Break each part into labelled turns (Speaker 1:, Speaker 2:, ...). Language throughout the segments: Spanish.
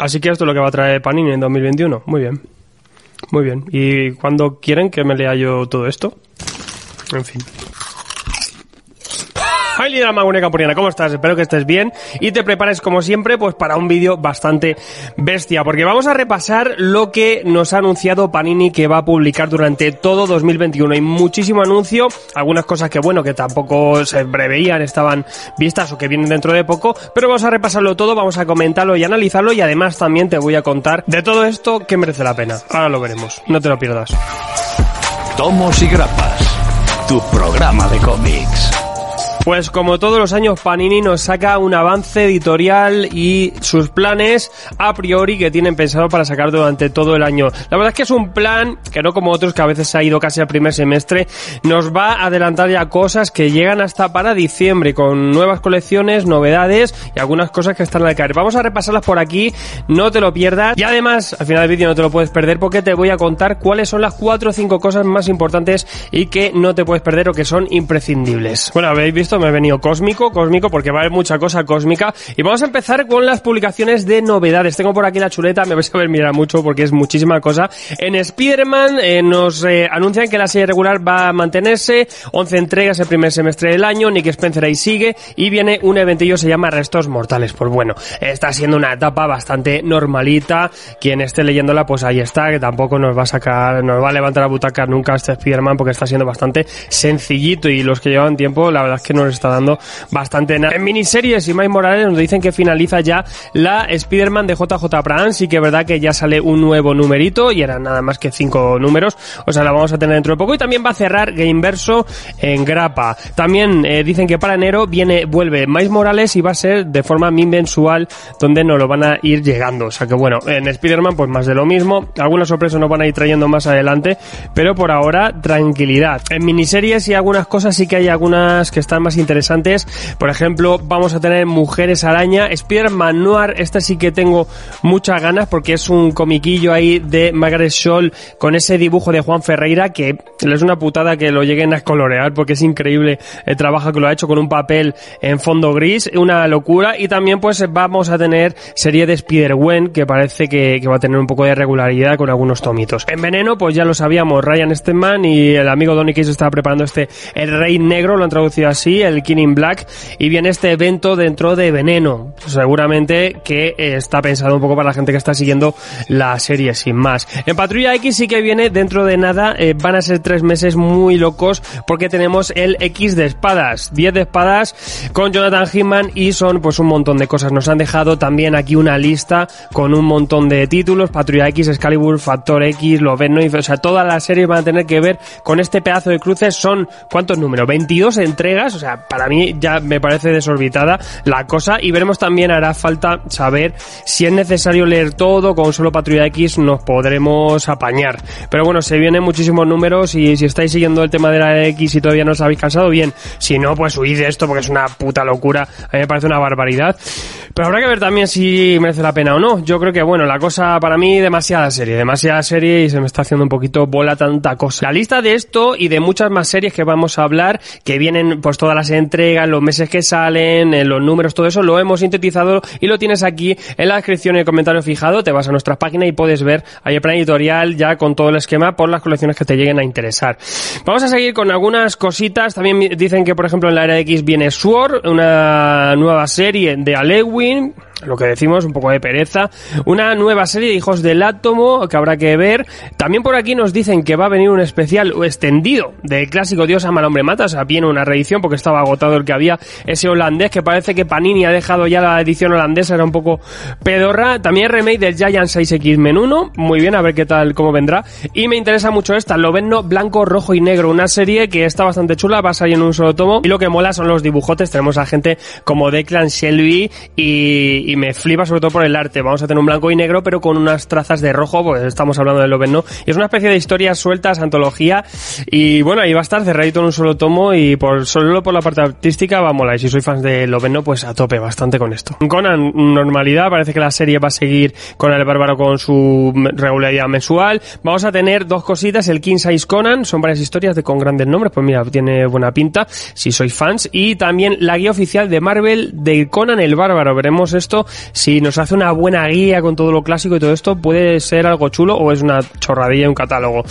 Speaker 1: Así que esto es lo que va a traer Panini en 2021. Muy bien. Muy bien. ¿Y cuándo quieren que me lea yo todo esto? En fin. Ay, Lina Maguneca Puriana, ¿cómo estás? Espero que estés bien y te prepares como siempre pues para un vídeo bastante bestia, porque vamos a repasar lo que nos ha anunciado Panini que va a publicar durante todo 2021. Hay muchísimo anuncio, algunas cosas que bueno, que tampoco se preveían, estaban vistas o que vienen dentro de poco, pero vamos a repasarlo todo, vamos a comentarlo y analizarlo y además también te voy a contar de todo esto que merece la pena. Ahora lo veremos, no te lo pierdas.
Speaker 2: Tomos y grapas, tu programa de cómics.
Speaker 1: Pues como todos los años Panini nos saca un avance editorial y sus planes a priori que tienen pensado para sacar durante todo el año. La verdad es que es un plan que no como otros que a veces se ha ido casi al primer semestre, nos va a adelantar ya cosas que llegan hasta para diciembre con nuevas colecciones, novedades y algunas cosas que están al caer. Vamos a repasarlas por aquí, no te lo pierdas y además al final del vídeo no te lo puedes perder porque te voy a contar cuáles son las cuatro o cinco cosas más importantes y que no te puedes perder o que son imprescindibles. Bueno, habéis visto me he venido cósmico, cósmico, porque va a haber mucha cosa cósmica. Y vamos a empezar con las publicaciones de novedades. Tengo por aquí la chuleta, me vais a ver mirar mucho porque es muchísima cosa. En Spider-Man eh, nos eh, anuncian que la serie regular va a mantenerse, 11 entregas el primer semestre del año, Nick Spencer ahí sigue, y viene un eventillo se llama Restos Mortales. Pues bueno, está siendo una etapa bastante normalita. Quien esté leyéndola, pues ahí está, que tampoco nos va a sacar, nos va a levantar la butaca nunca este Spider-Man porque está siendo bastante sencillito y los que llevan tiempo, la verdad es que no les está dando bastante nada. En miniseries y Miles Morales nos dicen que finaliza ya la Spider-Man de JJ Abrams sí que es verdad que ya sale un nuevo numerito y eran nada más que cinco números, o sea, la vamos a tener dentro de poco y también va a cerrar Gameverso en grapa. También eh, dicen que para enero viene, vuelve Miles Morales y va a ser de forma mensual donde nos lo van a ir llegando, o sea que bueno, en Spider-Man pues más de lo mismo, algunas sorpresas nos van a ir trayendo más adelante, pero por ahora tranquilidad. En miniseries y algunas cosas sí que hay algunas que están más interesantes. Por ejemplo, vamos a tener Mujeres Araña, Spider-Man Noir, esta sí que tengo muchas ganas porque es un comiquillo ahí de Margaret Scholl con ese dibujo de Juan Ferreira que es una putada que lo lleguen a colorear porque es increíble el trabajo que lo ha hecho con un papel en fondo gris, una locura. Y también pues vamos a tener serie de Spider-Gwen que parece que, va a tener un poco de regularidad con algunos tomitos. En Veneno pues ya lo sabíamos, Ryan Stenman y el amigo Donny Case estaba preparando este El Rey Negro, lo han traducido así, el King in Black, y viene este evento dentro de Veneno. Seguramente que eh, está pensado un poco para la gente que está siguiendo la serie sin más. En Patrulla X sí que viene dentro de nada, eh, van a ser tres meses muy locos porque tenemos el X de espadas, 10 de espadas con Jonathan Hickman y son pues un montón de cosas. Nos han dejado también aquí una lista con un montón de títulos, Patrulla X, Excalibur, Factor X, Loveno, o sea, todas las series van a tener que ver con este pedazo de cruces. Son, ¿cuántos números? 22 entregas, o sea, para mí ya me parece desorbitada la cosa y veremos también hará falta saber si es necesario leer todo, con solo Patrulla X nos podremos apañar. Pero bueno, se vienen muchísimos números y si estáis siguiendo el tema de la X y todavía no os habéis cansado, bien. Si no, pues huid de esto porque es una puta locura. A mí me parece una barbaridad. Pero habrá que ver también si merece la pena o no. Yo creo que, bueno, la cosa para mí demasiada serie, demasiada serie y se me está haciendo un poquito bola tanta cosa. La lista de esto y de muchas más series que vamos a hablar, que vienen pues todas las entregas, los meses que salen, en los números, todo eso lo hemos sintetizado y lo tienes aquí en la descripción y el comentario fijado. Te vas a nuestra página y puedes ver ahí el plan editorial ya con todo el esquema por las colecciones que te lleguen a interesar. Vamos a seguir con algunas cositas. También dicen que, por ejemplo, en la era X viene Sword, una nueva serie de Alewin lo que decimos, un poco de pereza. Una nueva serie de Hijos del Átomo que habrá que ver. También por aquí nos dicen que va a venir un especial extendido del clásico Dios ama al hombre mata. O sea, viene una reedición porque estaba agotado el que había. Ese holandés que parece que Panini ha dejado ya la edición holandesa, era un poco pedorra. También remake del Giant 6X Men 1. Muy bien, a ver qué tal, cómo vendrá. Y me interesa mucho esta, Loveno blanco, rojo y negro. Una serie que está bastante chula, va a salir en un solo tomo. Y lo que mola son los dibujotes. Tenemos a gente como Declan Shelby y, y me flipa sobre todo por el arte. Vamos a tener un blanco y negro, pero con unas trazas de rojo, pues estamos hablando de Loven, ¿no? Y es una especie de historias sueltas, antología, y bueno, ahí va a estar cerradito en un solo tomo, y por solo por la parte artística va a. Y si soy fans de Loven. Pues a tope bastante con esto. Conan, normalidad, parece que la serie va a seguir con el bárbaro con su regularidad mensual. Vamos a tener dos cositas, el King Size Conan, son varias historias de con grandes nombres, pues mira, tiene buena pinta, si sois fans, y también la guía oficial de Marvel de Conan el bárbaro. Veremos esto si nos hace una buena guía con todo lo clásico y todo esto, puede ser algo chulo o es una chorradilla un catálogo.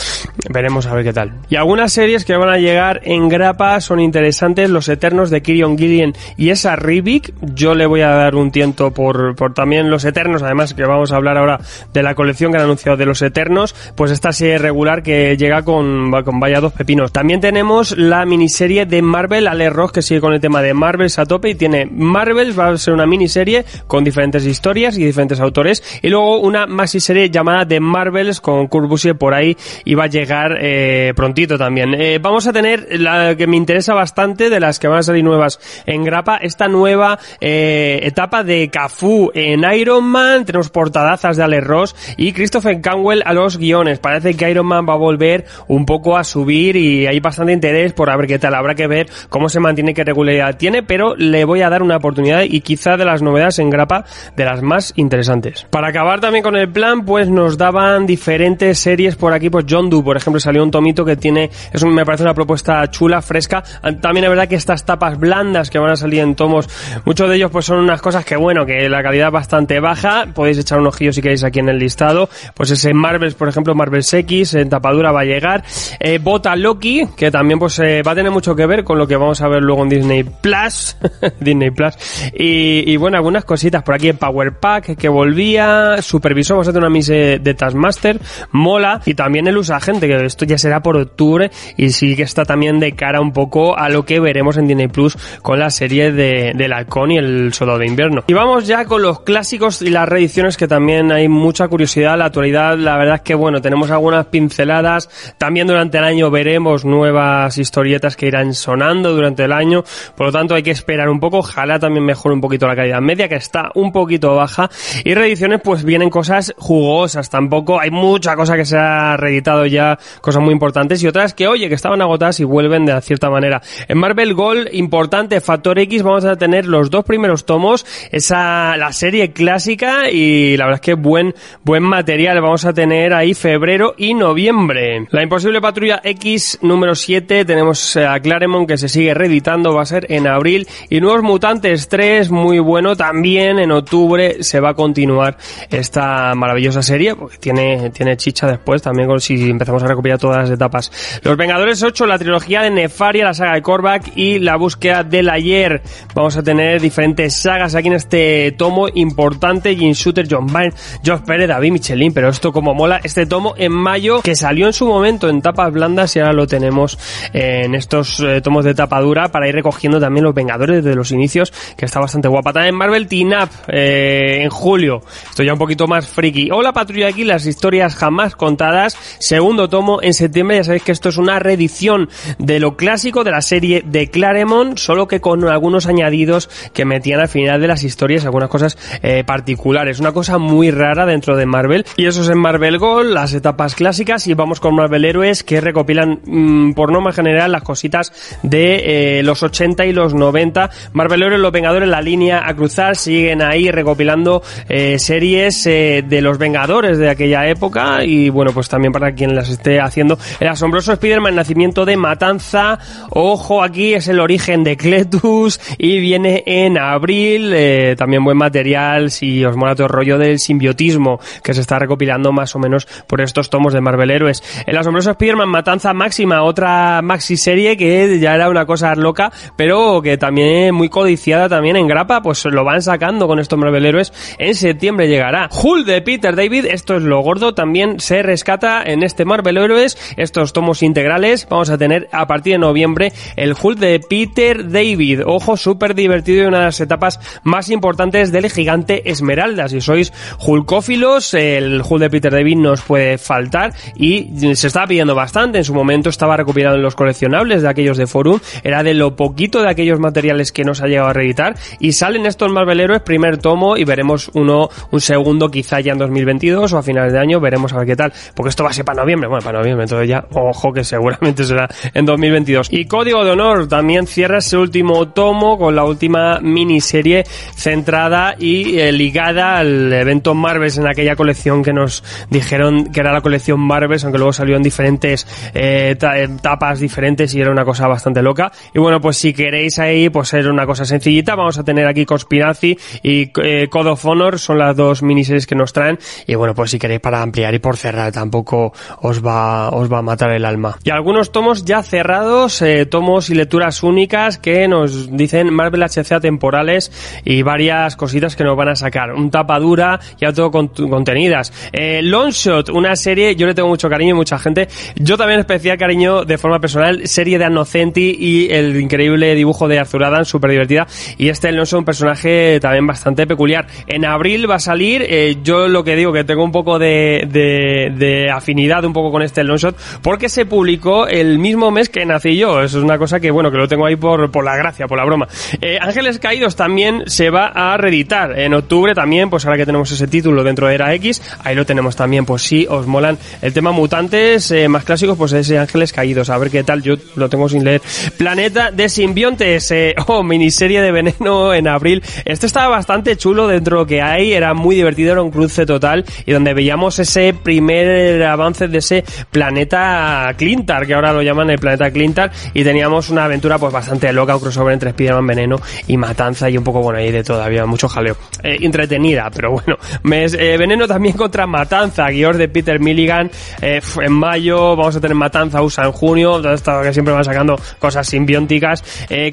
Speaker 1: Veremos a ver qué tal. Y algunas series que van a llegar en grapa son interesantes, Los Eternos de Kirion Gillian y esa Rivik. Yo le voy a dar un tiento por, por también Los Eternos, además que vamos a hablar ahora de la colección que han anunciado de Los Eternos, pues esta serie regular que llega con, con vaya dos pepinos. También tenemos la miniserie de Marvel, Ale Rock, que sigue con el tema de Marvel a tope y tiene Marvel, va a ser una miniserie con diferentes historias y diferentes autores, y luego una maxi serie llamada The Marvels con Kurt Busiek por ahí y va a llegar eh, prontito también. Eh, vamos a tener la que me interesa bastante de las que van a salir nuevas en grapa, esta nueva eh, etapa de Cafu en Iron Man, tenemos portadazas de Ale Ross y Christopher Canwell a los guiones. Parece que Iron Man va a volver un poco a subir y hay bastante interés por a ver qué tal. Habrá que ver cómo se mantiene, qué regularidad tiene, pero le voy a dar una oportunidad y quizá de las novedades en grapa de las más interesantes. Para acabar también con el plan, pues nos daban diferentes series por aquí, pues John Doe, por ejemplo, salió un tomito que tiene, es me parece una propuesta chula, fresca. También es verdad que estas tapas blandas que van a salir en tomos, muchos de ellos pues son unas cosas que bueno, que la calidad es bastante baja, podéis echar un ojillo si queréis aquí en el listado, pues ese Marvels, por ejemplo, Marvels X, en tapadura va a llegar, eh, Bota Loki, que también pues eh, va a tener mucho que ver con lo que vamos a ver luego en Disney Plus, Disney Plus, y, y, bueno, algunas cositas por aquí, Power Pack, que volvía, Supervisor, vamos a tener una mise de Taskmaster, mola, y también el usa gente, que esto ya será por octubre, y sí que está también de cara un poco a lo que veremos en Disney Plus con la serie de, del y el soldado de invierno. Y vamos ya con los clásicos y las reediciones que también hay mucha curiosidad, la actualidad, la verdad es que bueno, tenemos algunas pinceladas, también durante el año veremos nuevas historietas que irán sonando durante el año, por lo tanto hay que esperar un poco, ojalá también mejore un poquito la calidad media, que está un poquito baja, y reediciones pues vienen cosas jugosas, tampoco hay mucha cosa que se ha reeditado ya, cosas muy importantes, y otras que oye, que estaban agotadas y vuelven de cierta manera. En Marvel Gold, importante, Factor X, vamos a tener los dos primeros tomos, esa, la serie clásica, y la verdad es que buen, buen material, vamos a tener ahí febrero y noviembre. La imposible patrulla X número 7, tenemos a Claremont que se sigue reeditando, va a ser en abril, y Nuevos Mutantes 3, muy bueno, también en octubre se va a continuar esta maravillosa serie, porque tiene, tiene chicha después, también si empezamos a recopilar todas las etapas. Los Vengadores 8, la trilogía de Nefaria, la saga de Korvac y la búsqueda del ayer. Vamos a tener diferentes sagas aquí en este tomo importante, Jim Shooter, John Byrne, Josh Pérez, David Michelin, pero esto como mola, este tomo en mayo que salió en su momento en tapas blandas y ahora lo tenemos en estos eh, tomos de tapa dura para ir recogiendo también los Vengadores de los inicios, que está bastante guapa. También Marvel Team Eh, en julio, esto ya un poquito más friki. Hola Patrulla aquí, las historias jamás contadas, segundo tomo en septiembre, ya sabéis que esto es una reedición de lo clásico de la serie de Claremont, solo que con algunos añadidos que metían al final de las historias, algunas cosas eh, particulares. Una cosa muy rara dentro de Marvel. Y eso es en Marvel Gold, las etapas clásicas, y vamos con Marvel Héroes que recopilan mmm, por norma general las cositas de eh, los 80 y los 90. Marvel Héroes, los Vengadores, la línea a cruzar, ahí recopilando eh, series eh, de los Vengadores de aquella época y bueno, pues también para quien las esté haciendo. El asombroso Spider-Man, nacimiento de Matanza, ojo aquí, es el origen de Cletus y viene en abril, eh, también buen material si os mola todo el rollo del simbiotismo que se está recopilando más o menos por estos tomos de Marvel Héroes. El asombroso Spider-Man, Matanza Máxima, otra maxi serie que ya era una cosa loca, pero que también muy codiciada también en grapa, pues lo van sacando con estos Marvel Héroes. En septiembre llegará. Hulk de Peter David, esto es lo gordo, también se rescata en este Marvel Héroes, estos tomos integrales. Vamos a tener a partir de noviembre el Hulk de Peter David. Ojo, súper divertido y una de las etapas más importantes del gigante Esmeralda. Si sois Hulkófilos, el Hulk de Peter David nos puede faltar y se estaba pidiendo bastante. En su momento estaba recopilado en los coleccionables de aquellos de Forum. Era de lo poquito de aquellos materiales que nos ha llegado a reeditar. Y salen estos Marvel Héroes, primer tomo, y veremos uno, un segundo quizá ya en 2022 o a finales de año. Veremos a ver qué tal. Porque esto va a ser para noviembre. Bueno, para noviembre, entonces ya, ojo que seguramente será en 2022. Y Código de Honor también cierra ese último tomo con la última miniserie centrada y eh, ligada al evento Marvels en aquella colección que nos dijeron que era la colección Marvels, aunque luego salió en diferentes eh, etapas diferentes y era una cosa bastante loca. Y bueno, pues si queréis ahí, pues era una cosa sencillita. Vamos a tener aquí Conspiracy y eh, Code of Honor son las dos miniseries que nos traen y bueno, pues si queréis para ampliar y por cerrar tampoco os va, os va a matar el alma. Y algunos tomos ya cerrados, eh, tomos y lecturas únicas que nos dicen Marvel HCA temporales y varias cositas que nos van a sacar. Un tapa dura y todo contenidas. Eh, Longshot, una serie, yo le tengo mucho cariño y mucha gente. Yo también especial cariño de forma personal, serie de Annocenti y el increíble dibujo de Arthur Adams, súper divertida. Y este Longshot, un personaje también bastante peculiar. En abril va a salir, eh, yo lo que digo que tengo un poco de, de, de afinidad un poco con este Longshot, porque se publicó el mismo mes que nací yo. Eso es una cosa que, bueno, que lo tengo ahí por, por la gracia, por la broma. Eh, Ángeles Caídos también se va a reeditar en octubre también, pues ahora que tenemos ese título dentro de Era X, ahí lo tenemos también, pues si os molan el tema mutantes eh, más clásicos, pues ese Ángeles Caídos, a ver qué tal, yo lo tengo sin leer. Planeta de Simbiontes, eh, oh, miniserie de veneno en abril. Este estaba bastante chulo dentro de lo que hay, era muy divertido, era un cruce total y donde veíamos ese primer avance de ese planeta Clintar, que ahora lo llaman el planeta Clintar, y teníamos una aventura pues bastante loca, un crossover entre Spider-Man Veneno y Matanza y un poco, bueno, ahí de todavía mucho jaleo. Eh, entretenida, pero bueno. Eh, Veneno también contra Matanza, guion de Peter Milligan, eh, en mayo, vamos a tener Matanza USA en junio, esto que siempre van sacando cosas simbióticas.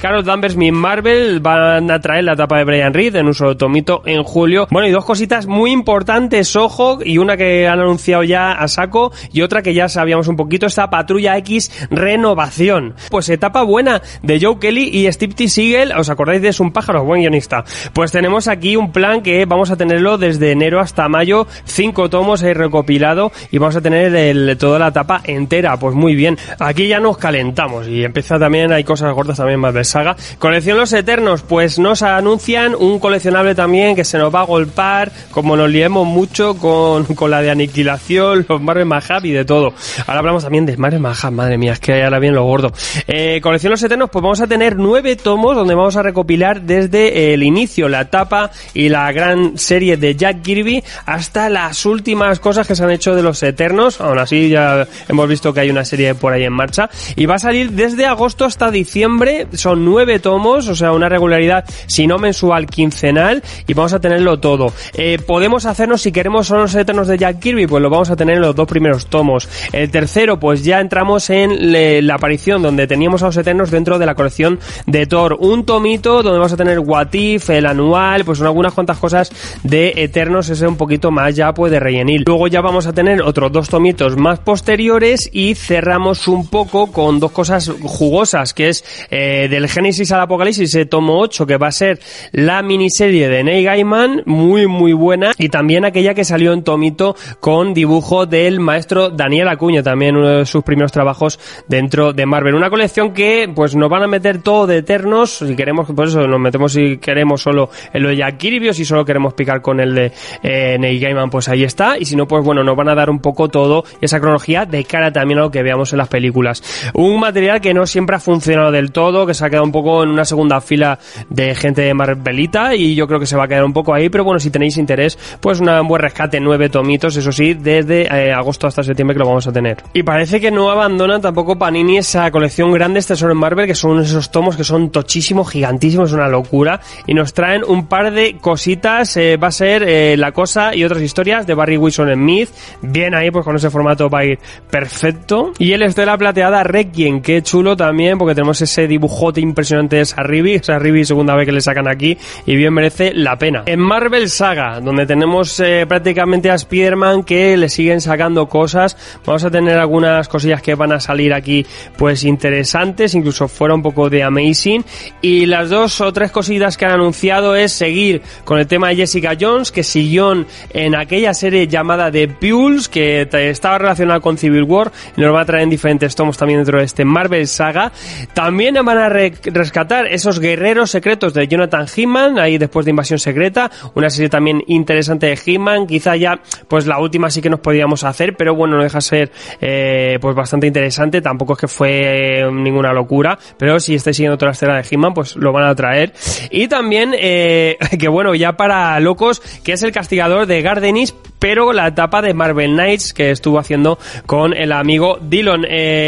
Speaker 1: Carlos Danvers, mi Marvel, van a traer la etapa de Brian Reed en un solo tomito en julio. Bueno, y dos cositas muy importantes, ojo, y una que han anunciado ya a saco, y otra que ya sabíamos un poquito, esta Patrulla X renovación. Pues etapa buena de Joe Kelly y Steve T. Siegel, ¿os acordáis de Es un pájaro? Buen guionista. Pues tenemos aquí un plan que vamos a tenerlo desde enero hasta mayo, cinco tomos he recopilado y vamos a tener toda la etapa entera. Pues muy bien. Aquí ya nos calentamos y empieza también, hay cosas gordas también más de saga. Colección Los Eternos, pues nos anuncian un coleccionable también que se nos va a golpar, como nos liemos mucho con, con la de aniquilación, los Marvel Mahab y de todo. Ahora hablamos también de Marvel Mahab, madre mía, es que ahora bien lo gordo. Eh, colección Los Eternos, pues vamos a tener nueve tomos donde vamos a recopilar desde el inicio, la etapa y la gran serie de Jack Kirby hasta las últimas cosas que se han hecho de los Eternos. Aún así ya hemos visto que hay una serie por ahí en marcha. Y va a salir desde agosto hasta diciembre. Son nueve tomos, o sea, una regularidad, si no mensual, Y vamos a tenerlo todo. Eh, podemos hacernos, si queremos solo los Eternos de Jack Kirby, pues lo vamos a tener en los dos primeros tomos. El tercero, pues ya entramos en la aparición donde teníamos a los Eternos dentro de la colección de Thor. Un tomito donde vamos a tener What If, el anual, pues son algunas cuantas cosas de Eternos, ese un poquito más ya pues de rellenil. Luego ya vamos a tener otros dos tomitos más posteriores y cerramos un poco con dos cosas jugosas, que es eh, del Génesis al Apocalipsis, ese tomo 8, que va a ser la miniserie de Neil Gaiman, muy muy buena, y también aquella que salió en tomito con dibujo del maestro Daniel Acuña, también uno de sus primeros trabajos dentro de Marvel. Una colección que pues nos van a meter todo de Eternos, si queremos, por eso nos metemos si queremos solo en lo de Jack Kirby o si solo queremos picar con el de eh, Neil Gaiman, pues ahí está. Y si no, pues bueno, nos van a dar un poco todo esa cronología de cara también a lo que veamos en las películas. Un material que no siempre ha funcionado del todo, que se ha quedado un poco en una segunda fila de gente de Marvelita y yo creo que se va a quedar un poco ahí, pero bueno, si tenéis interés, pues un buen rescate, nueve tomitos, eso sí, desde eh, agosto hasta septiembre que lo vamos a tener. Y parece que no abandonan tampoco Panini esa colección grande este en Marvel, que son esos tomos que son tochísimos, gigantísimos, es una locura, y nos traen un par de cositas, eh, va a ser eh, La Cosa y otras historias de Barry Wilson en Myth, bien ahí pues con ese formato va a ir perfecto, y el Estela Plateada Requiem, qué chulo también, porque tenemos ese dibujote impresionante de Sarribi, Sarribi segunda vez que le sacan aquí, y bien merece la pena. En Marvel Saga, donde tenemos eh, prácticamente a Spider-Man que le siguen sacando cosas, vamos a tener algunas cosillas que van a salir aquí pues interesantes, incluso fuera un poco de Amazing, y las dos o tres cositas que han anunciado es seguir con el tema de Jessica Jones, que siguió en aquella serie llamada The Pules, que estaba relacionada con Civil War, y nos va a traer en diferentes tomos también dentro de este Marvel Saga. También van a rescatar esos guerreros secretos de Jonathan Hickman, ahí después de Invasión Secreta, una serie también interesante de Hickman, quizá ya, pues la última sí que nos podíamos hacer, pero bueno, no deja ser, eh, pues bastante interesante, tampoco es que fue eh, ninguna locura, pero si estáis siguiendo toda la escena de Hickman, pues lo van a traer. Y también, eh, que bueno, ya para locos, que es el castigador de Gardenis, pero la etapa de Marvel Knights que estuvo haciendo con el amigo Dillon.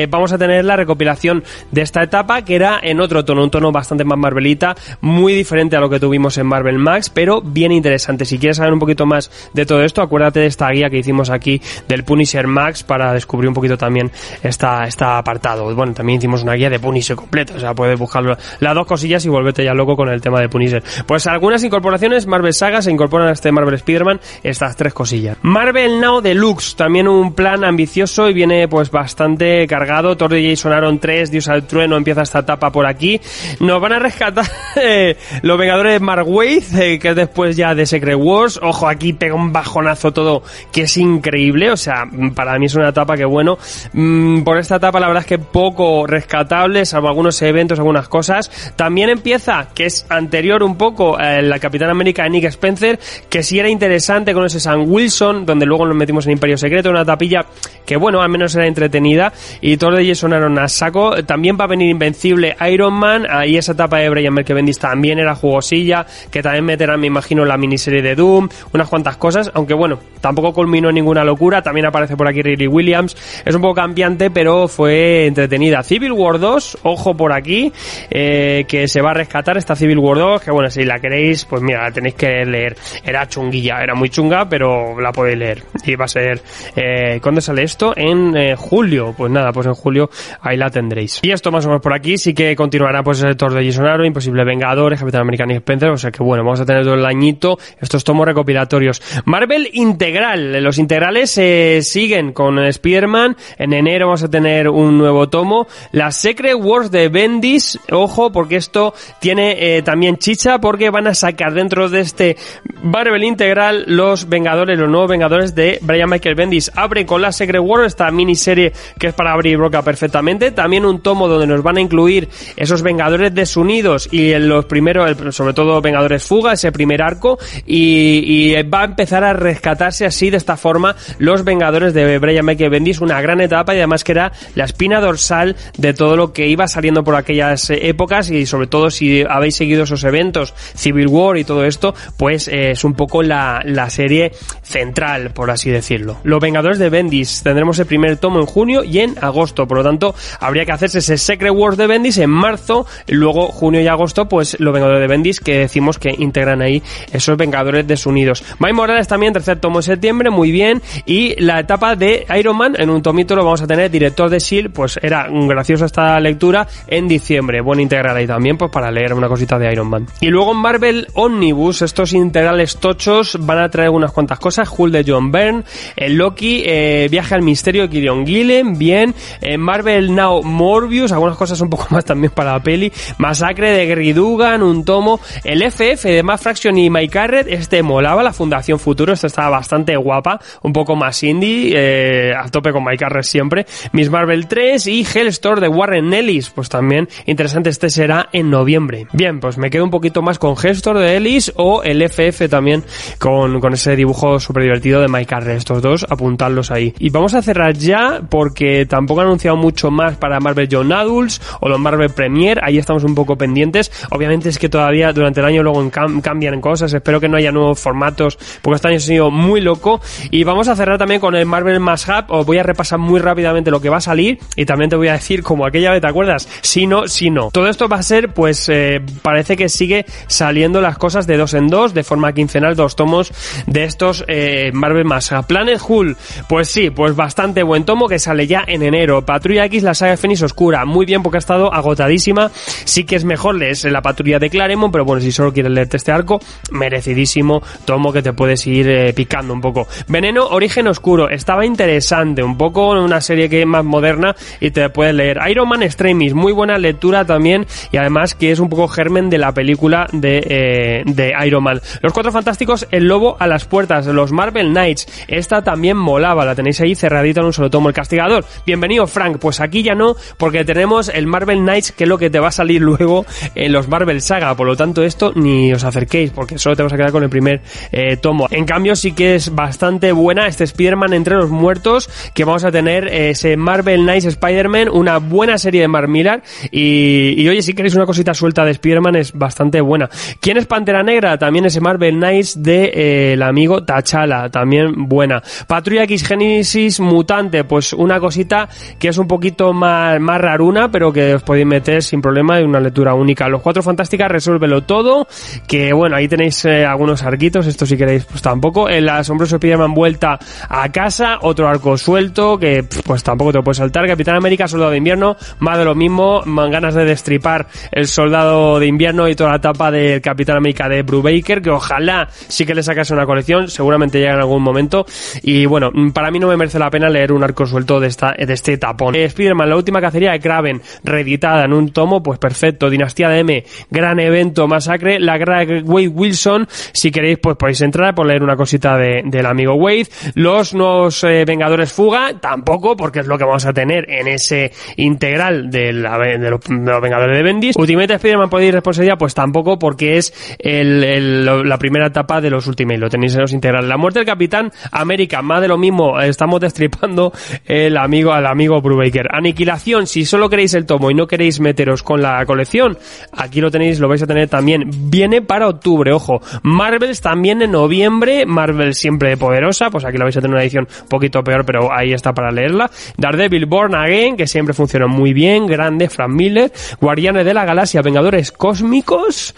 Speaker 1: Vamos a tener la recopilación de esta etapa que era en otro tono, un tono bastante más Marvelita, muy diferente a lo que tuvimos en Marvel Max, pero bien interesante. Si quieres saber un poquito más de todo esto, acuérdate de esta guía que hicimos aquí del Punisher Max para descubrir un poquito también esta, esta apartado. Bueno, también hicimos una guía de Punisher completa, o sea, puedes buscarlo las dos cosillas y volverte ya loco con el tema de Punisher. Pues algunas incorporaciones, Marvel Saga se incorporan a este Marvel Spider-Man, estas tres cosillas. Marvel Now Deluxe, también un plan ambicioso y viene pues bastante cargado. Thor de Jason Aaron 3, Dios al trueno, empieza esta etapa por aquí. Nos van a rescatar eh, los Vengadores de Waid, eh, que es después ya de Secret Wars. Ojo, aquí pega un bajonazo todo que es increíble. O sea, para mí es una etapa que bueno. Mm, por esta etapa la verdad es que poco rescatable, salvo algunos eventos, algunas cosas. También empieza, que es anterior un poco, eh, la Capitán América de Nick Spencer, que sí era interesante con ese Sam Wilson, donde luego nos metimos en Imperio Secreto, una tapilla que bueno, al menos era entretenida. Y todo de Jason Aaron a saco. También va a venir Invencible Iron Man. Ahí esa etapa de Brian Merkevendis también era jugosilla. Que también meterán, me imagino, la miniserie de Doom. Unas cuantas cosas. Aunque bueno, tampoco culminó ninguna locura. También aparece por aquí Riley Williams. Es un poco cambiante, pero fue entretenida. Civil War 2, ojo por aquí. Eh, que se va a rescatar esta Civil War 2. Que bueno, si la queréis, pues mira, la tenéis que leer. Era chunguilla, era muy chunga, pero la podéis leer. Y va a ser. Eh, ¿Cuándo sale esto? En eh, julio. Pues nada, pues en julio ahí la tendréis. Y esto más o menos por aquí. Sí que continuará pues el sector de Jason Aaron, Imposible Vengadores, Capitán Americano y Spencer. O sea que bueno, vamos a tener todo el añito estos tomos recopilatorios. Marvel Integral. Los integrales eh, siguen con Spider-Man. En enero vamos a tener un nuevo tomo. La Secret Wars de Bendis. Ojo, porque esto tiene eh, también chicha, porque van a sacar dentro de este Marvel Integral los Vengadores, los nuevos Vengadores de Brian Michael Bendis. Abre con la Secret Wars, esta miniserie que es para abrir broca perfectamente. También un tomo donde nos van a incluir esos Vengadores desunidos y los primeros, sobre todo Vengadores Fuga, ese primer arco. Y, va a empezar a rescatarse así de esta forma los Vengadores de Brian Michael Bendis. Una gran etapa y además que era la espina dorsal de todo lo que iba saliendo por aquellas épocas y sobre todo si habéis seguido esos eventos, Civil War y todo esto, pues eh, es un poco la, la serie central, por así decirlo. Los Vengadores de Bendis tendremos el primer tomo en junio y en agosto, por lo tanto habría que hacerse ese Secret Wars de Bendis en marzo, luego junio y agosto pues los Vengadores de Bendis que decimos que integran ahí esos Vengadores desunidos. Mike Morales también, tercer tomo en septiembre, muy bien, y la etapa de Iron Man en un tomito lo vamos a tener director de S.H.I.E.L.D., pues era graciosa esta lectura en diciembre, buen integral ahí también pues para leer una cosita de Iron Man. Y luego en Marvel Omnibus, estos integrales tochos van a traer unas cuantas cosas, Hulk de John Byrne, el Loki, eh, Viaje al Misterio de Gideon Gillen, bien, eh, Marvel Now Morbius, algunas cosas un poco más también para la peli, Masacre de Gary Dugan, un tomo, el FF de Matt Fraction y Mike Carrett, este molaba, la Fundación Futuro, esta estaba bastante guapa, un poco más indie, eh, a tope con Mike Carrett siempre, Miss Marvel 3 y Hellstore de Warren Ellis, pues también interesante, este será en noviembre. Bien, pues me quedo un poquito más con Hellstore de Ellis o el FF también con, con ese dibujo súper divertido de Mike Carrett, estos dos, apuntarlos ahí. Y vamos a cerrar ya porque tampoco han anunciado mucho más para Marvel Young Adults o los Marvel Premier, ahí estamos un poco pendientes. Obviamente es que todavía durante el año luego cam cambian cosas, espero que no haya nuevos formatos porque este año ha sido muy loco. Y vamos a cerrar también con el Marvel Mass Hub, os voy a repasar muy rápidamente lo que va a salir y también te voy a decir como aquella vez, ¿te acuerdas? Si no, si no. Todo esto va a ser, pues eh, parece que sigue saliendo las cosas de dos en dos, de forma quincenal, dos tomos de estos eh, Marvel Mass Hub. Planet Hull, pues sí, pues bastante buen tomo que sale ya en enero. Patrulla X, la saga Fénix Oscura, muy bien porque ha estado agotadísima. Sí que es mejor leer la patrulla de Claremont, pero bueno, si solo quieres leerte este arco, merecidísimo tomo que te puedes ir eh, picando un poco. Veneno, Origen Oscuro, estaba interesante, un poco una serie que es más moderna y te puedes leer. Iron Man Extremis, muy buena lectura también y además que es un poco germen de la película de, eh, de Iron Man. Los Cuatro Fantásticos, El Lobo a las Puertas, los Marvel Knights, esta también molaba, la tenéis ahí cerradita en un solo tomo. El Castigador, bienvenido Frank, pues aquí ya no, porque tenemos el Marvel Knights, que es lo que te va a salir luego en los Marvel Saga, por lo tanto esto ni os acerquéis, porque solo te vas a quedar con el primer eh, tomo. En cambio sí que es bastante buena este Spider-Man entre los muertos, que vamos a tener ese Marvel Knights Spider-Man, una buena serie de Mark Millar, y, y oye, si queréis una cosita suelta de Spider-Man es bastante buena. ¿Quién es Pantera Negra? También ese Marvel Knights de eh, el amigo T'Challa, también buena. Patrulla X Genesis Mutante, pues una cosita que es un poquito más, más raruna, pero que os podéis meter sin problema en una lectura única. Los Cuatro Fantásticas, resuélvelo todo, que bueno, ahí tenéis eh, algunos arquitos, esto si queréis, pues tampoco. El asombroso Spider-Man vuelta a casa, otro arco suelto, que pues tampoco te lo puedes saltar. Capitán América, Soldado de Invierno, más de lo mismo, man ganas de destripar el Soldado de Invierno y toda la etapa del Capitán América de Brubaker, que ojalá sí que le sacase una colección, seguramente llega en algún momento. Y bueno, para mí no me merece la pena leer un arco suelto de, esta, de este tapón. Eh, Spider-Man, la última cacería de Kraven, reeditada en un tomo, pues perfecto. Dinastía de M, gran evento, masacre. La guerra de Wade Wilson, si queréis, pues podéis entrar por leer una cosita de, del amigo Wade. Los nuevos eh, Vengadores Fuga, tampoco, porque es lo que vamos a tener en ese integral de, la, de, los, Vengadores de Bendis. Ultimate Spider-Man podéis responsabilidad, pues tampoco, porque es el, la primera etapa de los Ultimate, lo tenéis en los integrales. La muerte del Capitán América, más de lo mismo, estamos destripando el amigo al amigo Brubaker. Aniquilación, si solo queréis el tomo y no queréis meteros con la colección, aquí lo tenéis, lo vais a tener también. Viene para octubre, ojo. Marvels también en noviembre, Marvel siempre poderosa, pues aquí lo vais a tener una edición un poquito peor, pero ahí está para leerla. Daredevil Born Again, que siempre funciona muy bien, grande, Frank Miller, Guardianes de la Galaxia, Vengadores Cósmicos,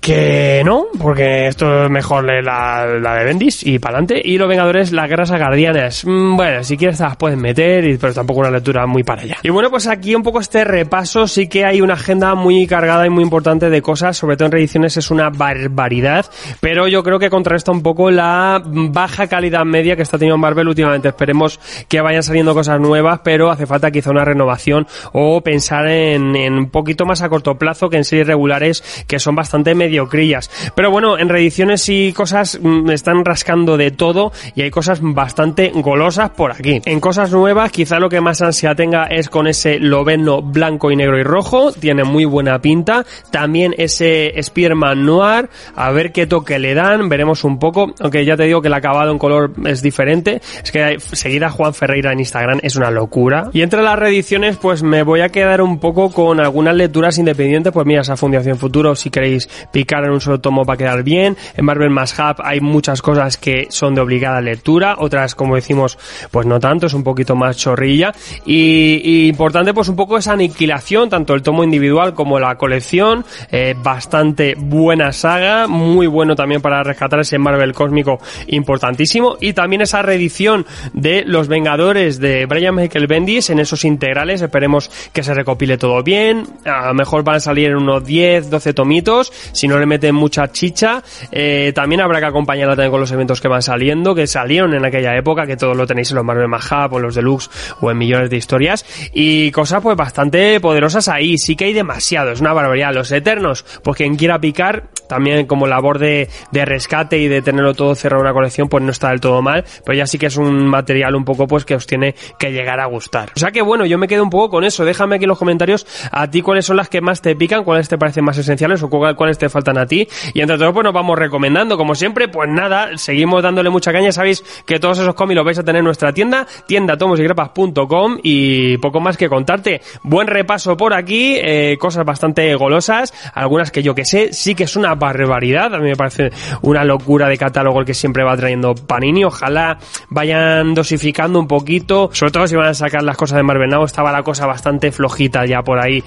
Speaker 1: que no, porque esto es mejor la, la de Bendis y para adelante. Y los Vengadores, las guerras a guardianes. Mm, bueno, si quieres las puedes meter, pero tampoco una lectura muy para allá. Y bueno, pues aquí un poco este repaso, sí que hay una agenda muy cargada y muy importante de cosas, sobre todo en reediciones es una barbaridad, pero yo creo que contrarresta un poco la baja calidad media que está teniendo Marvel últimamente. Esperemos que vayan saliendo cosas nuevas, pero hace falta quizá una renovación o pensar en, en un poquito más a corto plazo que en series regulares que son bastante mediocrillas. Pero bueno, en reediciones y cosas mm, están rascando de todo y hay cosas bastante golosas por aquí. En cosas nuevas, quizá lo que más ansia tenga es con ese Loveno blanco y negro y rojo, tiene muy buena pinta. También ese Spearman Noir, a ver qué toque le dan, veremos un poco, aunque ya te digo que el acabado en color es diferente. Es que seguir a Juan Ferreira en Instagram es una locura. Y entre las reediciones, pues me voy a quedar un poco con algunas lecturas independientes, pues mira, esa Fundación Futuro, si queréis picar en un solo tomo para quedar bien. En Marvel Mass Hub hay muchas cosas que son de obligada lectura, otras, como decimos, pues no tanto, es un poquito más chorrilla. Y, importante, pues un poco esa aniquilación, tanto el tomo individual como la colección. Eh, bastante buena saga, muy bueno también para rescatar ese Marvel cósmico importantísimo. Y también esa reedición de Los Vengadores de Brian Michael Bendis en esos integrales. Esperemos que se recopile todo bien. A lo mejor van a salir unos 10, 12 tomitos. Si no le meten mucha chicha, eh, también habrá que acompañarla también con los eventos que van saliendo, que salieron en aquella época, que todos lo tenéis en los Marvel Mahab o los Deluxe o en millones de historias. Y cosas pues bastante poderosas ahí. Sí que hay demasiado, es una barbaridad. Los Eternos, pues quien quiera picar, también como labor de, de rescate y de tenerlo todo cerrado en una colección, pues no está del todo mal. Pero ya sí que es un material un poco pues que os tiene que llegar a gustar. O sea que bueno, yo me quedo un poco con eso. Déjame aquí en los comentarios a ti cuáles son las que más te pican, cuáles te parecen más esenciales o cuáles te faltan a ti. Y entre todos pues nos vamos recomendando. Como siempre, pues nada, seguimos dándole mucha caña. Sabéis que todos esos cómics los vais a tener en nuestra tienda, tienda tomosygrapas.com y poco más que contarte. Buen repaso por aquí, eh, cosas bastante golosas, algunas que yo que sé, sí que es una barbaridad. A mí me parece una locura de catálogo el que siempre va trayendo Panini. Ojalá vayan dosificando un poquito, sobre todo si van a sacar las cosas de Marvel Now. Estaba la cosa bastante flojita ya por ahí.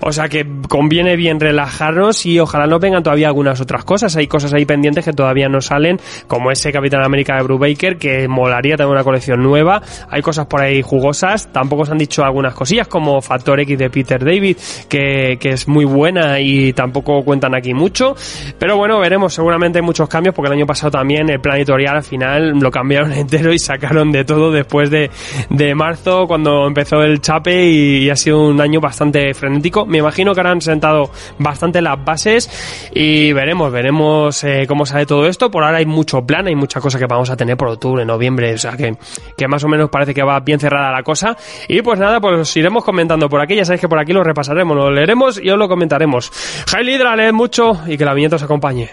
Speaker 1: O sea que conviene bien relajarnos y ojalá no todavía algunas otras cosas. Hay cosas ahí pendientes que todavía no salen, como ese Capitán América de Brubaker, que molaría tener una colección nueva. Hay cosas por ahí jugosas. Tampoco se han dicho algunas cosillas, como Factor X de Peter David, que, que es muy buena y tampoco cuentan aquí mucho. Pero bueno, veremos. Seguramente hay muchos cambios, porque el año pasado también el plan editorial al final lo cambiaron entero y sacaron de todo después de, de marzo, cuando empezó el chape y, y ha sido un año bastante frenético. Me imagino que habrán sentado bastante las bases y veremos, veremos eh, cómo sale todo esto. Por ahora hay mucho plan, hay mucha cosa que vamos a tener por octubre, noviembre, o sea que, que más o menos parece que va bien cerrada la cosa. Y pues nada, pues os iremos comentando por aquí, ya sabéis que por aquí lo repasaremos, lo leeremos y os lo comentaremos. Jail Hydra, leed mucho y que la viñeta os acompañe.